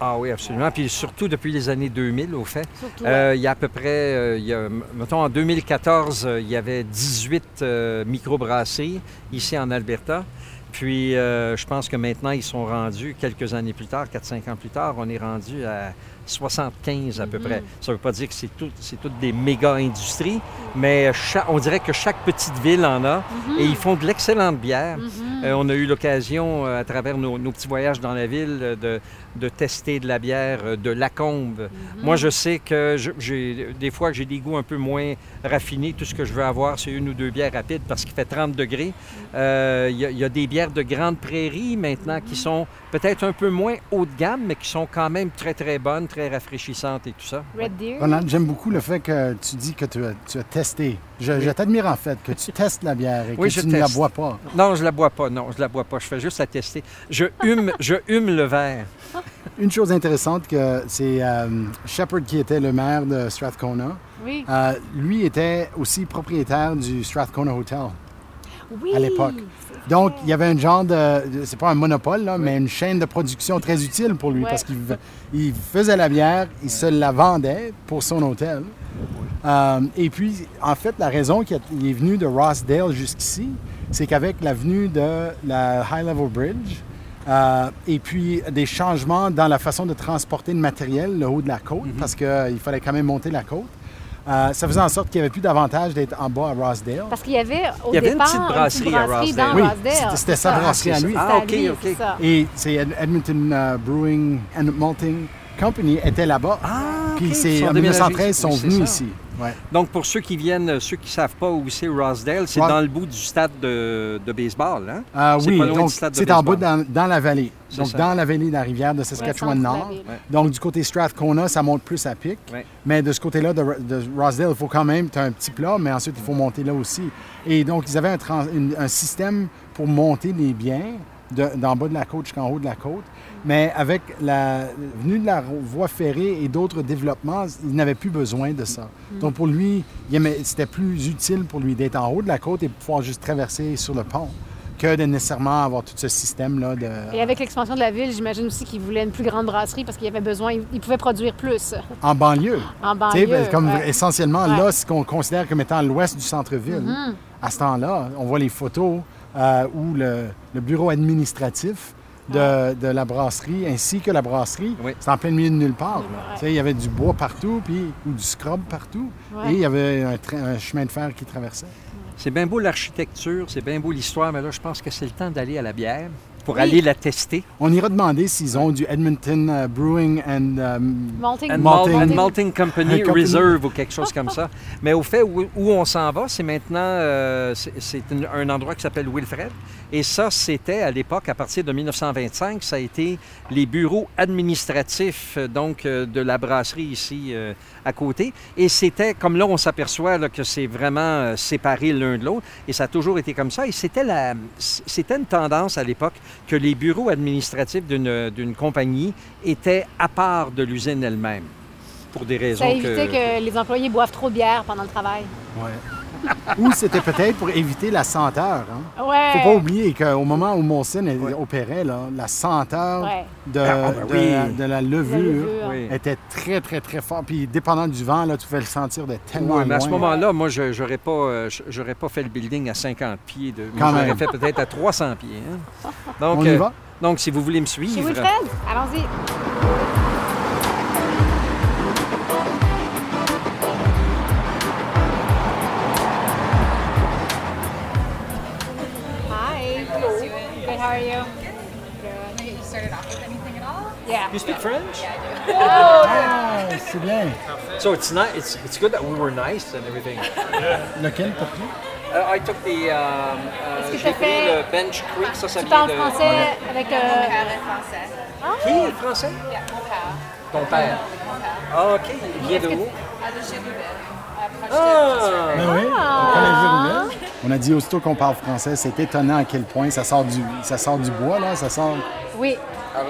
Ah oui, absolument. Puis surtout depuis les années 2000, au fait. Euh, il y a à peu près, euh, il y a, mettons, en 2014, il y avait 18 microbrasseries ici en Alberta. Puis je pense que maintenant, ils sont rendus, quelques années plus tard, 4-5 ans plus tard, on est rendu à 75 à peu près. Mhm. Ça ne veut pas dire que c'est tout, toutes des méga industries, mais on dirait que chaque petite ville en a mhm. et ils font de l'excellente bière. Mhm. Euh, on a eu l'occasion, euh, à travers nos, petits voyages dans la ville, de, de tester de la bière euh, de Lacombe. Moi, je sais que j'ai des fois j'ai des goûts un peu moins raffinés. Tout ce que je veux avoir, c'est une ou deux bières rapides parce qu'il fait 30 degrés. Euh, il y, a des bières de grande prairie maintenant qui sont peut-être un peu moins haut de gamme, mais qui sont quand même très, très bonnes, très rafraîchissantes et tout ça. Red Deer. J'aime beaucoup le fait que tu dis que tu as, tu as testé. Je, t'admire en fait, que tu [LAUGHS] testes la bière et que tu ne la bois pas. Non, je la bois pas. Non, je la bois pas. Je fais juste la tester. Je hume, [LAUGHS] je hume le verre. Une chose intéressante, que c'est euh, Shepard qui était le maire de Strathcona. Oui. Euh, lui était aussi propriétaire du Strathcona Hotel oui, à l'époque. Donc, il y avait un genre de, c'est pas un monopole, là, mais une chaîne de production très utile pour lui parce qu'il faisait la bière, il se la vendait pour son hôtel. Euh, et puis, en fait, la raison qu'il est venu de Rossdale jusqu'ici, c'est qu'avec la venue de la High Level Bridge, euh, et puis des changements dans la façon de transporter le matériel le haut de la côte, mhm. parce qu'il fallait quand même monter la côte. Euh, ça faisait en sorte qu'il n'y avait plus d'avantage d'être en bas à Rosedale. Parce qu'il y avait au Il y avait une petite brasserie à Rosedale. dans Oui, Rosedale. c'était- sa Ah, brasserie à lui. Ah, ok, ok. Et c'est Ed- Edmonton euh, Brewing and Malting Company était là-bas. Ah, Puis ok, c'est en déménagés 1913 ils sont venus ici. Ouais. Donc, pour ceux qui viennent, ceux qui ne savent pas où c'est Rosedale, c'est dans le bout du stade de, de baseball, hein? Ah C'est oui, pas loin donc du stade de c'est en bas baseball. dans, dans la vallée. Donc ça. dans la vallée de la rivière de Ouais, Saskatchewan centre de la Nord. ville. Ouais. Donc du côté Strathcona, ça monte plus à pic. Ouais. Mais de ce côté-là de, de Rosedale, il faut quand même, tu as un petit plat, mais ensuite il faut monter là aussi. Et donc ils avaient un, trans- une- un système pour monter les biens de- d'en bas de la côte jusqu'en haut de la côte. Mais avec la venue de la voie ferrée et d'autres développements, il n'avait plus besoin de ça. Donc pour lui, c'était plus utile pour lui d'être en haut de la côte et pouvoir juste traverser sur le pont que de nécessairement avoir tout ce système-là de... Et avec l'expansion de la ville, j'imagine aussi qu'il voulait une plus grande brasserie parce qu'il avait besoin, il, pouvait produire plus En banlieue. en banlieue. comme ouais. essentiellement, Ouais. là, ce qu'on considère comme étant l'ouest du centre-ville, Mhm. à ce temps-là, on voit les photos euh, où le, le bureau administratif de, de la brasserie ainsi que la brasserie, Oui. c'est en plein milieu de nulle part. il y avait du bois partout, puis, ou du scrub partout, et il y avait un chemin de fer qui traversait. C'est bien beau l'architecture, c'est bien beau l'histoire, mais là, je pense que c'est le temps d'aller à la bière pour Oui. aller la tester. On ira demander s'ils ont du Edmonton euh, Brewing and... euh, Malting. And Malting. Malting, Malting Company. Reserve ou quelque chose comme ça. [LAUGHS] Mais au fait, où, où on s'en va, c'est maintenant, euh, c'est un endroit qui s'appelle Wilfred. Et ça, c'était à l'époque, à partir de 1925, ça a été les bureaux administratifs donc euh, de la brasserie ici euh, à côté. Et c'était, comme là, on s'aperçoit que c'est vraiment euh, séparé l'un de l'autre. Et ça a toujours été comme ça. Et c'était la, c'était une tendance à l'époque que les bureaux administratifs d'une d'une compagnie étaient à part de l'usine elle-même. Pour des raisons Ça évitait que... que les employés boivent trop de bière pendant le travail. ouais. [LAUGHS] ou c'était peut-être pour éviter la senteur. Hein? Ouais. faut pas oublier qu'au moment où Molson elle opérait, là, la senteur Ouais. de, Ah, ben oui. la, de la levure, levure. Oui. était très, très, très fort. Puis, dépendant du vent, là, tu pouvais le sentir de tellement Oui, mais à ce moment-là, moi, je n'aurais pas, euh, j'aurais pas fait le building à 50 pieds. De, j'aurais fait peut-être à 300 pieds. hein. Donc, On y euh, va? donc, si vous voulez me Chez suivre... Wilfred, allons-y. How are you? Good. You started off with anything at all? Yeah. You speak French? Ah, c'est bien. So it's not. It's, it's good that we were nice and everything. [LAUGHS] Lequel t'as pris? Uh, I took the. Um, uh, Est-ce j'ai pris le Bench Creek, ça, ça Tu vient parles de. français avec... euh, Parle français. Qui est le français? Yeah, mon père. Ton père. Ah, ok. Il vient de où? À de chez Nouvelle. À proche de Ah! Ben oui, on connaît Giroulet. On a dit aussitôt qu'on parle français, c'est étonnant à quel point ça sort du, ça sort du bois, là. Ça sort Oui.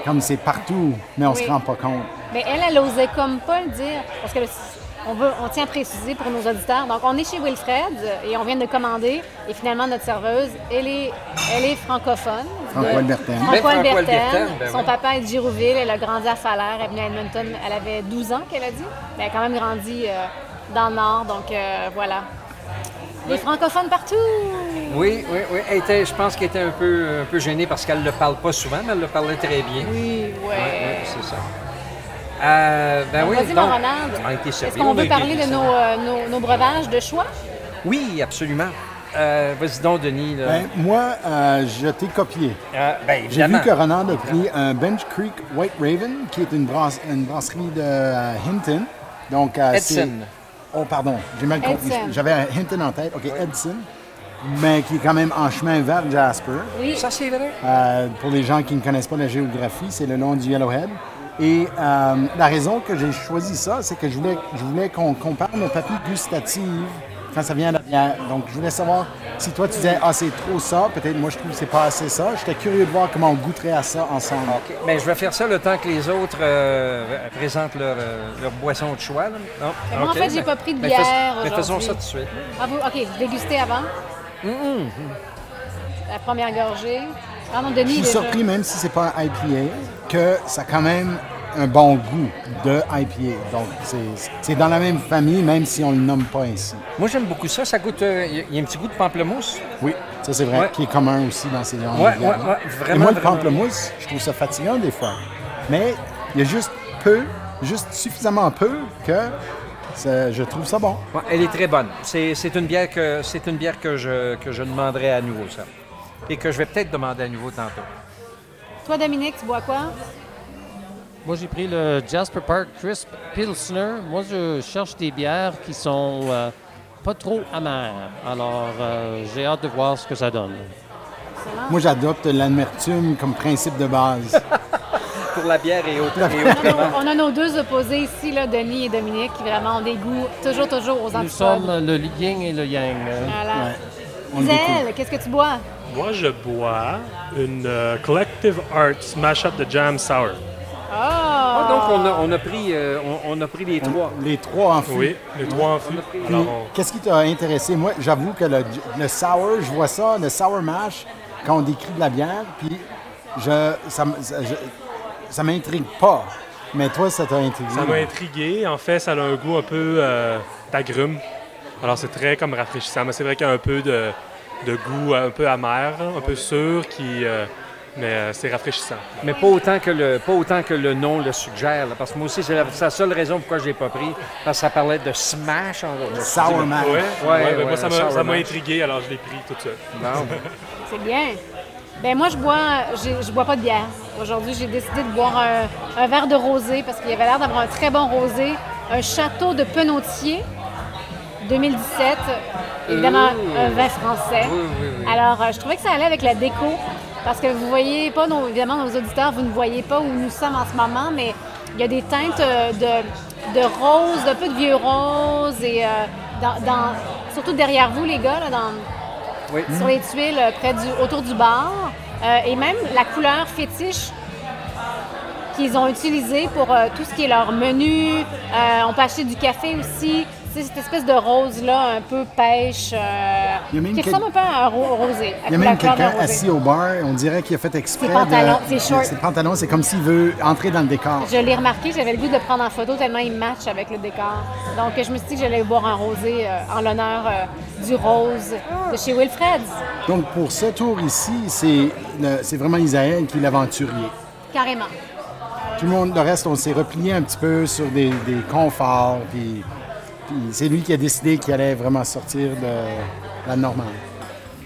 comme c'est partout, mais on Oui. se rend pas compte. Mais elle, elle osait comme pas le dire. Parce que le- on, veut, on tient à préciser pour nos auditeurs. Donc, on est chez Wilfred et on vient de commander. Et finalement, notre serveuse, elle est, elle est francophone. Franco-albertaine. Ben, Franco-albertaine. franco-albertaine, ben Son oui. papa est de Girouville. Elle a grandi à Falaire. Elle est venue à Edmonton. Elle avait 12 ans, qu'elle a dit. Mais elle a quand même grandi euh, dans le Nord. Donc, euh, voilà. Les francophones partout! Oui, oui, oui. Elle était, je pense qu'elle était un peu, un peu gênée parce qu'elle ne le parle pas souvent, mais elle le parlait très bien. Oui, ouais. Oui, oui, c'est ça. Euh, ben oui, Vas-y, mon donc, Ronald. on a été Est-ce qu'on veut parler de nos, euh, nos- nos breuvages de choix? Oui, absolument. Euh, Vas-y donc, Denis. là. Ben, moi, euh, je t'ai copié. Euh, ben, J'ai vu que Ronald a pris un Bench Creek White Raven, qui est une, brasse- une brasserie de Hinton. Donc, euh, Edson. Oh, pardon, j'ai mal compris. Edson. J'avais un Hinton en tête. OK, Edson. Mais qui est quand même en chemin vers Jasper. Oui. Ça, c'est vrai. Euh, pour les gens qui ne connaissent pas la géographie, c'est le long du Yellowhead. Et euh, la raison que j'ai choisi ça, c'est que je voulais, je voulais qu'on compare nos papilles gustatives quand ça vient à. Donc, je voulais savoir si toi, tu disais, ah, c'est trop ça, peut-être moi, je trouve que c'est pas assez ça. J'étais curieux de voir comment on goûterait à ça ensemble. OK. Ben, je vais faire ça le temps que les autres euh, présentent leur, euh, leur boisson de choix. là. Non? Mais moi, en fait, j'ai pas pris de ben, fais- bière ben, faisons aujourd'hui. ça tout de suite. Ah, vous, OK, vous dégustez avant? La première gorgée. Ah non, Denis, Je suis déjà. surpris, même si c'est pas un IPA, que ça a quand même un bon goût de IPA. Donc, c'est- c'est dans la même famille, même si on le nomme pas ainsi. Moi, j'aime beaucoup ça. Ça goûte. euh, Il y a- il y a un petit goût de pamplemousse. Oui, ça c'est vrai, Ouais. qui est commun aussi dans ces genres Ouais, de bières. ouais, ouais, Et vraiment, moi, le vraiment. pamplemousse, je trouve ça fatigant des fois. Mais il y a juste peu, juste suffisamment peu que je trouve ça bon. elle est très bonne. C'est une bière que c'est une bière que je, que je demanderai à nouveau, ça. Et que je vais peut-être demander à nouveau tantôt. Toi, Dominique, tu bois quoi? Moi, j'ai pris le Jasper Park Crisp Pilsner. Moi, je cherche des bières qui sont euh, pas trop amères. Alors, euh, j'ai hâte de voir ce que ça donne. Moi, j'adopte l'amertume comme principe de base. [LAUGHS] Pour la bière et autres. [LAUGHS] on, a nos deux opposés ici, là, Denis et Dominique, qui vraiment ont des goûts toujours, toujours aux antipodes. Nous sommes le yin et le yang. Voilà. qu'est-ce que tu bois? Moi, je bois une euh, Collective Arts Mashup de Jam Sour. Ah! donc, on a, on a pris, euh, on, a pris les trois. Les trois en fût. Oui, les trois en fût. Qu'est-ce qui t'a intéressé? Moi, j'avoue que le, le, sour, je vois ça, le sour mash, quand on décrit de la bière, puis je, ça, ça, m'intrigue pas. Mais toi, ça t'a intrigué? Ça m'a intrigué. En fait, ça a un goût un peu euh, d'agrumes. Alors, c'est très comme rafraîchissant. Mais c'est vrai qu'il y a un peu de, de goût un peu amer, un peu sûr, qui... Euh, mais euh, c'est rafraîchissant. Mais pas autant que le, pas autant que le nom le suggère. parce que moi aussi, c'est la, seule raison pourquoi je ne l'ai pas pris. Parce que ça parlait de smash en Sour mash. Oui, ouais, moi, ça m'a intrigué, alors je l'ai pris tout suite. [LAUGHS] c'est bien. Ben moi, je bois, je bois pas de bière. Aujourd'hui, j'ai décidé de boire un, verre de rosé parce qu'il y avait l'air d'avoir un très bon rosé. Un château de Penotier, 2017. Évidemment, un vin français. Alors, euh, je trouvais que ça allait avec la déco. Parce que vous voyez pas, nos, évidemment, nos auditeurs, vous ne voyez pas où nous sommes en ce moment, mais il y a des teintes euh, de, de rose, d'un peu de vieux rose, et euh, dans, surtout derrière vous, les gars, dans, sur les tuiles près du, autour du bar. et même la couleur fétiche qu'ils ont utilisée pour tout ce qui est leur menu. on peut acheter du café aussi cette espèce de rose-là, un peu pêche, euh, qui ressemble un peu à un rosé. Il y a même quelqu'un assis au bar, on dirait qu'il a fait exprès. Ses pantalons, c'est short. Ses pantalons, c'est comme s'il veut entrer dans le décor. Je l'ai remarqué, j'avais le goût de prendre en photo tellement il match avec le décor. Donc, je me suis dit que j'allais boire un rosé euh, en l'honneur euh, du rose de chez Wilfred. Donc, pour ce tour ici, c'est vraiment Isaël qui est l'aventurier. Carrément. Tout le monde, le reste, on s'est replié un petit peu sur des, des conforts, puis c'est lui qui a décidé qu'il allait vraiment sortir de la normale.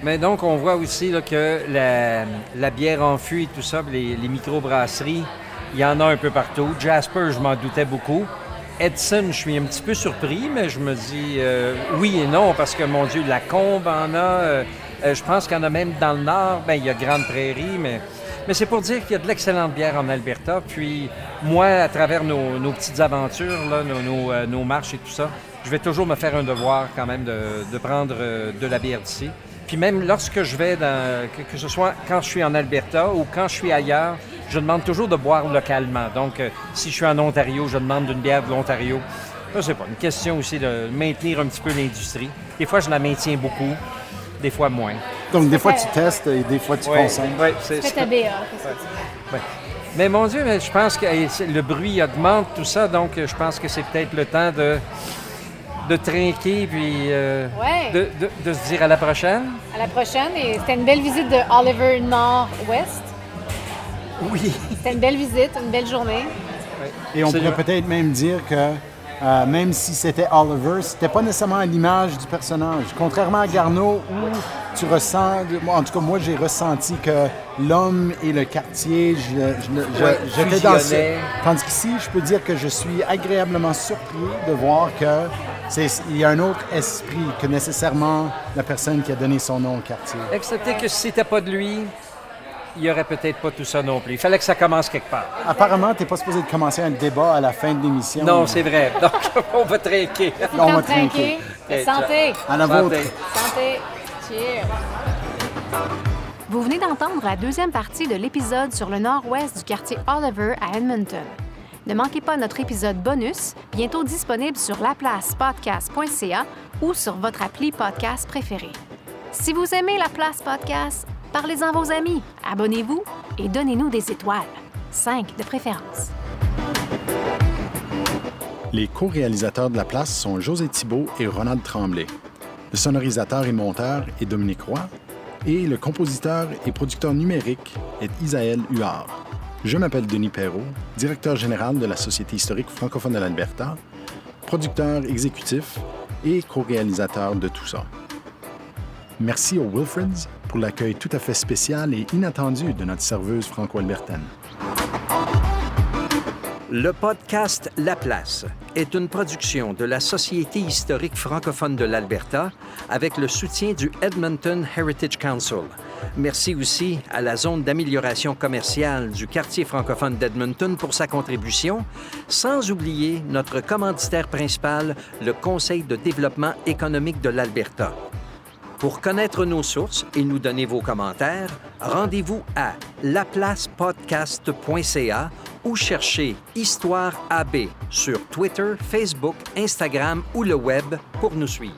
Mais donc, on voit aussi que la, bière en fût et tout ça, les, les microbrasseries, il y en a un peu partout. Jasper, je m'en doutais beaucoup. Edson, je suis un petit peu surpris, mais je me dis euh, oui et non, parce que, mon Dieu, la Combe en a. Euh, euh, je pense qu'il y en a même dans le nord. Bien, il y a Grande Prairie, mais mais c'est pour dire qu'il y a de l'excellente bière en Alberta. Puis moi, à travers nos, petites aventures, nos, marches et tout ça, je vais toujours me faire un devoir quand même de, prendre euh, de la bière d'ici. Puis même lorsque je vais, dans, que, ce soit quand je suis en Alberta ou quand je suis ailleurs, je demande toujours de boire localement. Donc, euh, si je suis en Ontario, je demande une bière de l'Ontario. Je sais pas, une question aussi de maintenir un petit peu l'industrie. Des fois, je la maintiens beaucoup, des fois moins. Donc, des fois, tu testes et des fois, tu consommes. Oui, c'est ta BA. Mais mon Dieu, mais je pense que le bruit augmente, tout ça, donc je pense que c'est peut-être le temps de de trinquer puis euh, de, de, se dire à la prochaine. À la prochaine. Et c'était une belle visite de Oliver Nord-Ouest. Oui. C'était une belle visite, une belle journée. Et on pourrait peut-être même dire que euh, même si c'était Oliver, c'était pas nécessairement à l'image du personnage. Contrairement à Garneau, où tu ressens, en tout cas moi j'ai ressenti que l'homme et le quartier, j'étais dans ce... Tandis qu'ici, je peux dire que je suis agréablement surpris de voir que il y a un autre esprit que nécessairement la personne qui a donné son nom au quartier. Excepté que si c'était pas de lui, il n'y aurait peut-être pas tout ça non plus. Il fallait que ça commence quelque part. Apparemment, tu n'es pas supposé de commencer un débat à la fin de l'émission. Non, c'est vrai. [LAUGHS] Donc, on va trinquer. On va trinquer. Santé. À la vôtre. Santé. Cheers. Vous venez d'entendre la deuxième partie de l'épisode sur le nord-ouest du quartier Oliver à Edmonton. Ne manquez pas notre épisode bonus, bientôt disponible sur laplacepodcast.ca ou sur votre appli podcast préféré. Si vous aimez La Place Podcast, parlez-en à vos amis, abonnez-vous et donnez-nous des étoiles. Cinq de préférence. Les co-réalisateurs de La Place sont José Thibault et Ronald Tremblay. Le sonorisateur et monteur est Dominique Roy et le compositeur et producteur numérique est Isaël Huard. Je m'appelle Denis Perrault, directeur général de la Société historique francophone de l'Alberta. producteur exécutif et co-réalisateur de tout ça. Merci aux Wilfrids pour l'accueil tout à fait spécial et inattendu de notre serveuse franco-albertaine. Le podcast La Place est une production de la Société historique francophone de l'Alberta avec le soutien du Edmonton Heritage Council. Merci aussi à la zone d'amélioration commerciale du quartier francophone d'Edmonton pour sa contribution, sans oublier notre commanditaire principal, le Conseil de développement économique de l'Alberta. Pour connaître nos sources et nous donner vos commentaires, rendez-vous à laplacepodcast.ca ou cherchez Histoire AB sur Twitter, Facebook, Instagram ou le web pour nous suivre.